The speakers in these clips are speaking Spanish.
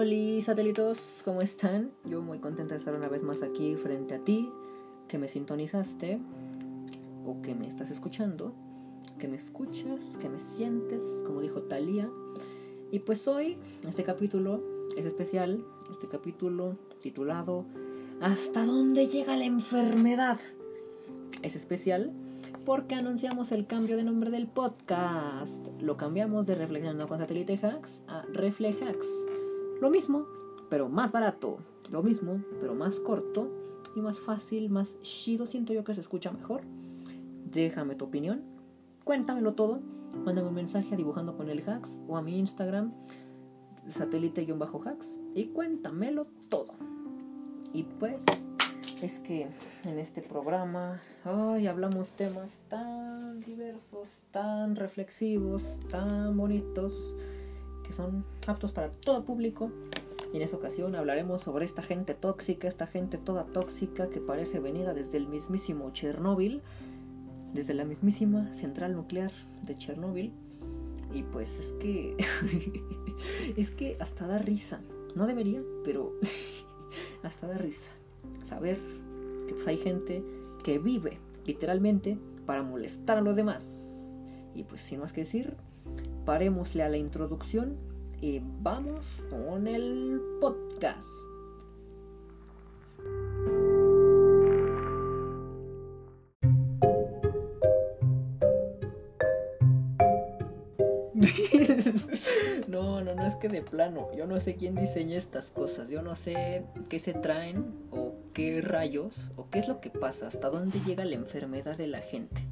Hola satélitos, ¿cómo están? Yo muy contenta de estar una vez más aquí frente a ti, que me sintonizaste o que me estás escuchando, que me escuchas, que me sientes, como dijo Talía. Y pues hoy, este capítulo es especial, este capítulo titulado ¿Hasta dónde llega la enfermedad? Es especial porque anunciamos el cambio de nombre del podcast. Lo cambiamos de Reflexionando con Satélite Hacks a Reflex Hacks. Lo mismo, pero más barato. Lo mismo, pero más corto y más fácil, más chido. Siento yo que se escucha mejor. Déjame tu opinión. Cuéntamelo todo. Mándame un mensaje a dibujando con el hacks o a mi Instagram satélite-hacks y cuéntamelo todo. Y pues es que en este programa ay, hablamos temas tan diversos, tan reflexivos, tan bonitos, son aptos para todo público. Y en esa ocasión hablaremos sobre esta gente tóxica, esta gente toda tóxica que parece venida desde el mismísimo Chernóbil, desde la mismísima central nuclear de Chernóbil. Y pues es que es que hasta da risa. No debería, pero hasta da risa saber que pues, hay gente que vive literalmente para molestar a los demás. Y pues sin más que decir, parémosle a la introducción y vamos con el podcast. no, no, no es que de plano. Yo no sé quién diseña estas cosas. Yo no sé qué se traen o qué rayos o qué es lo que pasa, hasta dónde llega la enfermedad de la gente.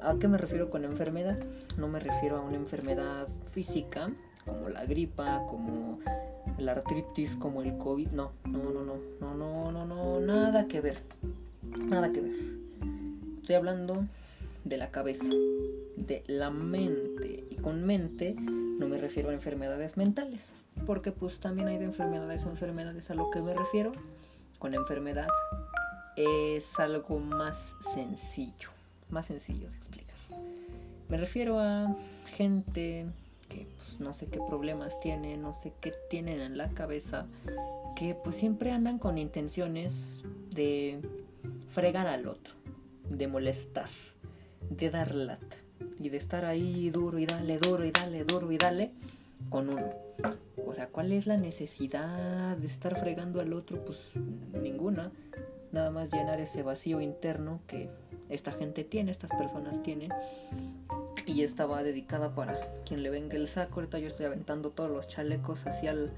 ¿A qué me refiero con enfermedad? No me refiero a una enfermedad física como la gripa, como la artritis, como el COVID. No, no, no, no, no, no, no, no, nada que ver. Nada que ver. Estoy hablando de la cabeza, de la mente. Y con mente no me refiero a enfermedades mentales, porque pues también hay de enfermedades a enfermedades a lo que me refiero. Con enfermedad es algo más sencillo, más sencillo de explicar. Me refiero a gente que pues, no sé qué problemas tiene, no sé qué tienen en la cabeza, que pues siempre andan con intenciones de fregar al otro, de molestar de dar lata y de estar ahí duro y dale, duro y dale, duro y dale con uno. O sea, ¿cuál es la necesidad de estar fregando al otro? Pues ninguna. Nada más llenar ese vacío interno que esta gente tiene, estas personas tienen. Y esta va dedicada para quien le venga el saco. Ahorita yo estoy aventando todos los chalecos hacia el,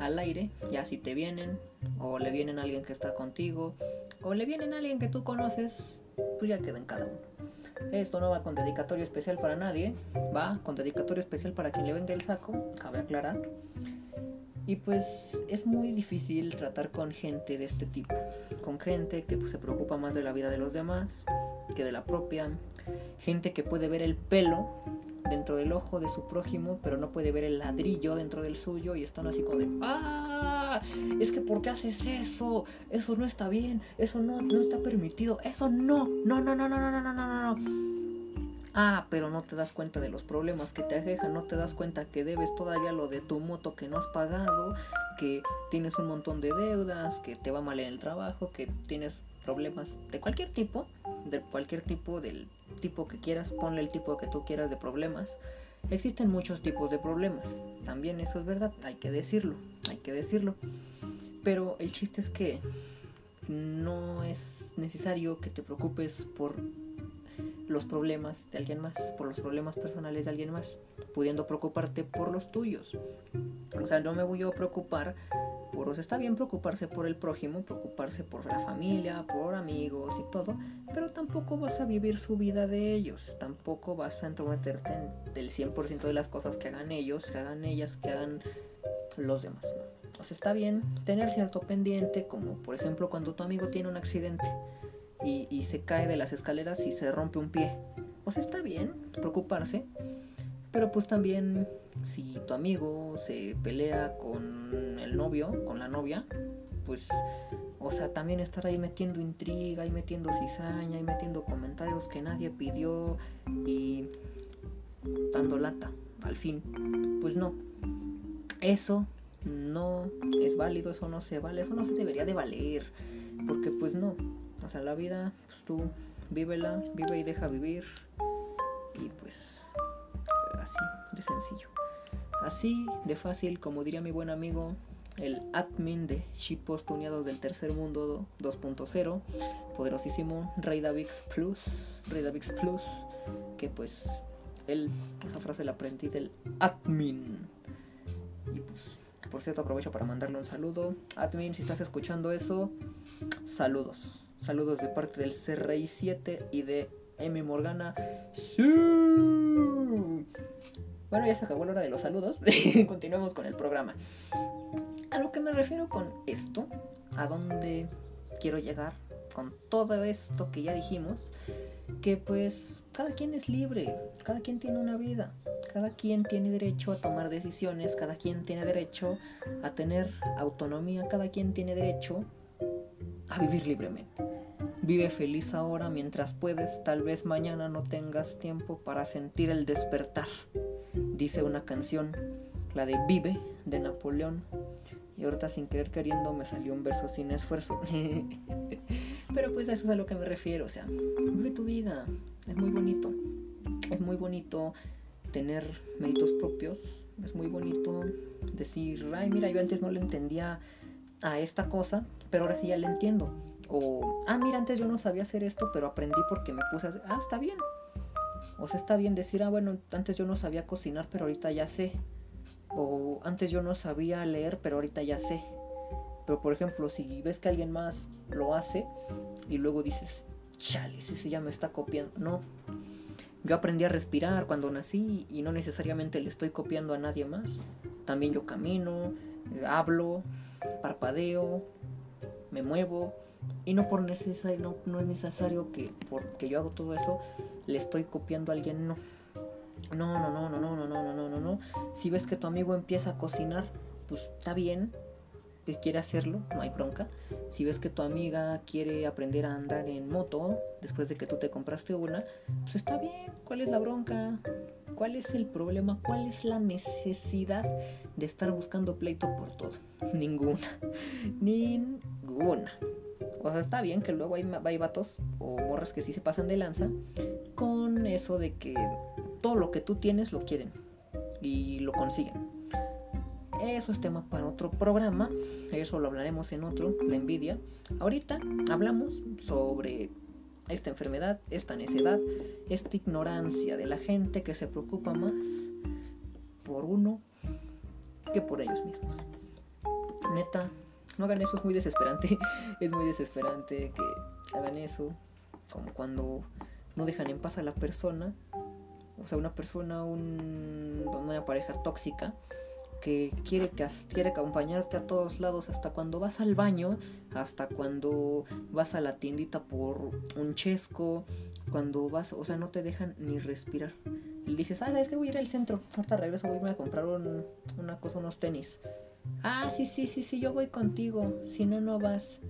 al aire. Ya si te vienen, o le vienen alguien que está contigo, o le vienen alguien que tú conoces, pues ya queda en cada uno. Esto no va con dedicatorio especial para nadie, va con dedicatorio especial para quien le vende el saco, cabe aclarar. Y pues es muy difícil tratar con gente de este tipo, con gente que pues, se preocupa más de la vida de los demás que de la propia, gente que puede ver el pelo dentro del ojo de su prójimo, pero no puede ver el ladrillo dentro del suyo y están así como de, ¡ah! Es que ¿por qué haces eso? Eso no está bien, eso no, no está permitido, eso no, no, no, no, no, no, no, no, no, no. Ah, pero no te das cuenta de los problemas que te aquejan, no te das cuenta que debes todavía lo de tu moto que no has pagado, que tienes un montón de deudas, que te va mal en el trabajo, que tienes problemas de cualquier tipo, de cualquier tipo, del tipo que quieras, ponle el tipo que tú quieras de problemas. Existen muchos tipos de problemas, también eso es verdad, hay que decirlo, hay que decirlo. Pero el chiste es que no es necesario que te preocupes por los problemas de alguien más, por los problemas personales de alguien más, pudiendo preocuparte por los tuyos. O sea, no me voy a preocupar sea, está bien preocuparse por el prójimo, preocuparse por la familia, por amigos y todo, pero tampoco vas a vivir su vida de ellos, tampoco vas a entrometerte en del 100% de las cosas que hagan ellos, que hagan ellas, que hagan los demás. O sea, está bien tener cierto pendiente, como por ejemplo cuando tu amigo tiene un accidente y, se cae de las escaleras y se rompe un pie. O sea, está bien preocuparse, pero pues también si tu amigo se pelea con el novio, con la novia, pues, o sea, también estar ahí metiendo intriga y metiendo cizaña y metiendo comentarios que nadie pidió y dando lata, al fin, pues no. Eso no es válido, eso no se vale, eso no se debería de valer, porque pues no, o sea, la vida, pues tú vívela, vive y deja vivir, y pues así de sencillo, así de fácil, como diría mi buen amigo, el admin de shitpost tuneados del tercer mundo 2.0, poderosísimo Rey Davix Plus, Rey Davix Plus, que pues él, esa frase la aprendí del admin. Y pues, por cierto, aprovecho para mandarle un saludo. Admin, si estás escuchando eso, saludos. Saludos de parte del CRI 7 y de M Morgana. ¡Sí! Bueno, ya se acabó la hora de los saludos. Continuemos con el programa. A lo que me refiero con esto, a dónde quiero llegar con todo esto que ya dijimos, que pues cada quien es libre, cada quien tiene una vida, cada quien tiene derecho a tomar decisiones, cada quien tiene derecho a tener autonomía, cada quien tiene derecho a vivir libremente. Vive feliz ahora mientras puedes, tal vez mañana no tengas tiempo para sentir el despertar, dice una canción, la de Vive de Napoleón y ahorita sin querer queriendo me salió un verso sin esfuerzo. Pero pues eso es a lo que me refiero. O sea, vive tu vida. Es muy bonito. Es muy bonito tener méritos propios. Es muy bonito decir, ay, mira, yo antes no le entendía a esta cosa, pero ahora sí ya le entiendo. O, ah, mira, antes yo no sabía hacer esto, pero aprendí porque me puse a hacer. Ah, está bien. O sea, está bien decir, ah, bueno, antes yo no sabía cocinar, pero ahorita ya sé. O antes yo no sabía leer, pero ahorita ya sé. Pero por ejemplo, si ves que alguien más lo hace y luego dices, chale, ese ya me está copiando. No. Yo aprendí a respirar cuando nací y no necesariamente le estoy copiando a nadie más. También yo camino, hablo, parpadeo, me muevo. Y no por necesario, no, no es necesario que porque yo hago todo eso le estoy copiando a alguien, no. No, no, no, no, no, no, no, no, no, no. Si ves que tu amigo empieza a cocinar, pues está bien que quiere hacerlo, no hay bronca. Si ves que tu amiga quiere aprender a andar en moto después de que tú te compraste una, pues está bien. ¿Cuál es la bronca? ¿Cuál es el problema? ¿Cuál es la necesidad de estar buscando pleito por todo? Ninguna. Ninguna. O sea, está bien que luego hay, hay vatos o morras que sí se pasan de lanza con eso de que todo lo que tú tienes lo quieren y lo consiguen. Eso es tema para otro programa, eso lo hablaremos en otro, la envidia. Ahorita hablamos sobre esta enfermedad, esta necedad, esta ignorancia de la gente que se preocupa más por uno que por ellos mismos. Neta, no hagan eso, es muy desesperante. es muy desesperante que hagan eso, como cuando no dejan en paz a la persona o sea, una persona, un, una pareja tóxica que quiere, que quiere acompañarte a todos lados, hasta cuando vas al baño, hasta cuando vas a la tiendita por un chesco, cuando vas, o sea, no te dejan ni respirar. Y dices, ah, es que voy a ir al centro, ahorita regreso, voy a, ir a comprar una cosa, unos tenis. Ah, sí, sí, sí, sí, yo voy contigo, si no, no vas.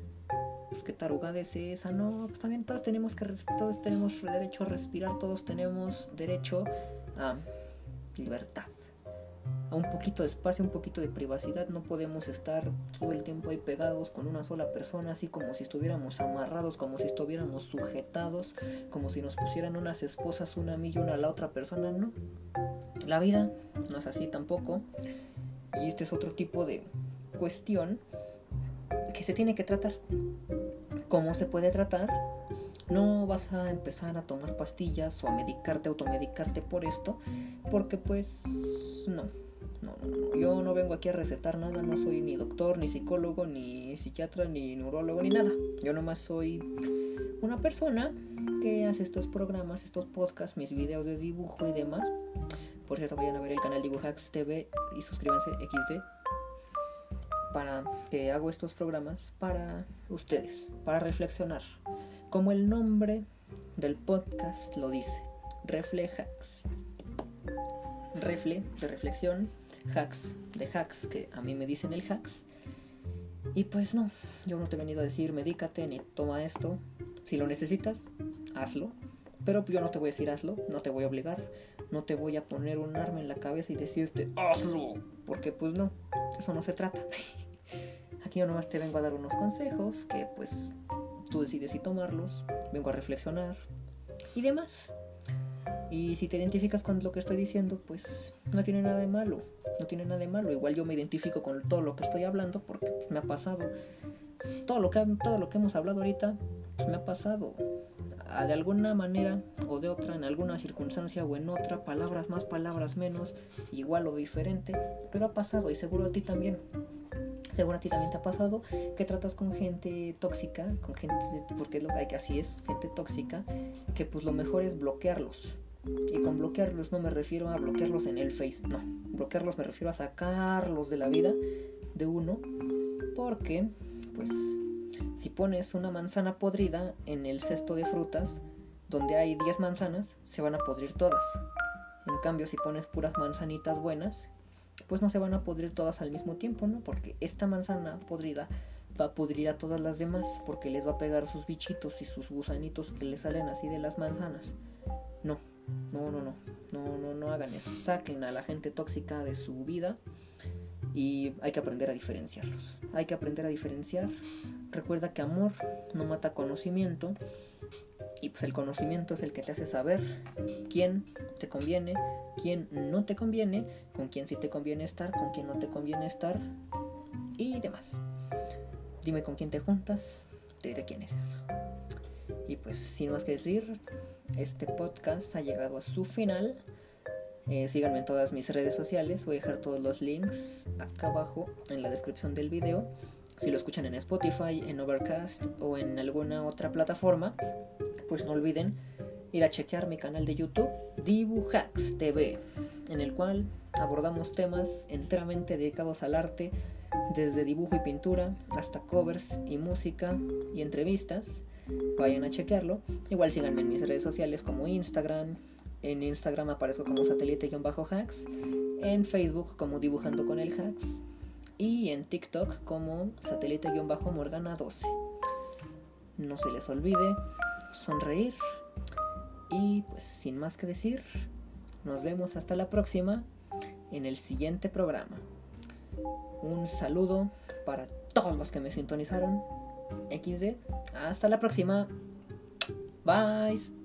Pues qué tarugada es esa, no, pues también todos tenemos todos tenemos derecho a respirar, todos tenemos derecho a libertad, a un poquito de espacio, un poquito de privacidad, no podemos estar todo el tiempo ahí pegados con una sola persona, así como si estuviéramos amarrados, como si estuviéramos sujetados, como si nos pusieran unas esposas una a mí y una a la otra persona, no. La vida no es así tampoco, y este es otro tipo de cuestión que se tiene que tratar cómo se puede tratar. No vas a empezar a tomar pastillas o a medicarte, automedicarte por esto, porque pues no, no, no, yo no vengo aquí a recetar nada, no soy ni doctor, ni psicólogo, ni psiquiatra, ni neurólogo, ni nada. Yo nomás soy una persona que hace estos programas, estos podcasts, mis videos de dibujo y demás. Por cierto, vayan a ver el canal Dibujax TV y suscríbanse XD para que hago estos programas para ustedes, para reflexionar. Como el nombre del podcast lo dice, Reflejax. Refle de reflexión, hacks de hacks, que a mí me dicen el hacks. Y pues no, yo no te he venido a decir medícate ni toma esto. Si lo necesitas, hazlo. Pero yo no te voy a decir hazlo, no te voy a obligar, No te voy a poner un arma en la cabeza y decirte, hazlo. Porque pues no, eso no se trata. Aquí yo nomás te vengo a dar unos consejos que pues tú decides si tomarlos. Vengo a reflexionar y demás. Y si te identificas con lo que estoy diciendo, pues no tiene nada de malo. No tiene nada de malo. Igual yo me identifico con todo lo que estoy hablando porque me ha pasado. Todo lo que, todo lo que hemos hablado ahorita pues, me ha pasado. De alguna manera o de otra, en alguna circunstancia o en otra, palabras más, palabras menos, igual o diferente, pero ha pasado y seguro a ti también. Seguro a ti también te ha pasado que tratas con gente tóxica, con gente, porque así es, gente tóxica, que pues lo mejor es bloquearlos y con bloquearlos no me refiero a bloquearlos en el Face, no. Bloquearlos me refiero a sacarlos de la vida de uno. Porque, pues, si pones una manzana podrida en el cesto de frutas, donde hay 10 manzanas, se van a podrir todas. En cambio, si pones puras manzanitas buenas, pues no se van a podrir todas al mismo tiempo, ¿no? Porque esta manzana podrida va a pudrir a todas las demás porque les va a pegar sus bichitos y sus gusanitos que le salen así de las manzanas. No, no, no, no, no, no, no hagan eso. Saquen a la gente tóxica de su vida y hay que aprender a diferenciarlos. Hay que aprender a diferenciar. Recuerda que amor no mata conocimiento y pues el conocimiento es el que te hace saber quién te conviene, quién no te conviene, con quién sí te conviene estar, con quién no te conviene estar y demás. Dime con quién te juntas, te diré quién eres. Y pues sin más que decir, este podcast ha llegado a su final. Eh, síganme en todas mis redes sociales. Voy a dejar todos los links acá abajo en la descripción del video. Si lo escuchan en Spotify, en Overcast o en alguna otra plataforma, pues no olviden ir a chequear mi canal de YouTube Dibujax TV, en el cual abordamos temas enteramente dedicados al arte, desde dibujo y pintura hasta covers y música y entrevistas vayan a chequearlo. Igual síganme en mis redes sociales como Instagram. En Instagram aparezco como satélite-hacks. En Facebook como dibujando con el hacks. Y en TikTok como satélite-morgana12. No se les olvide sonreír. Y pues sin más que decir, nos vemos hasta la próxima en el siguiente programa. Un saludo para todos los que me sintonizaron XD. Hasta la próxima. Bye.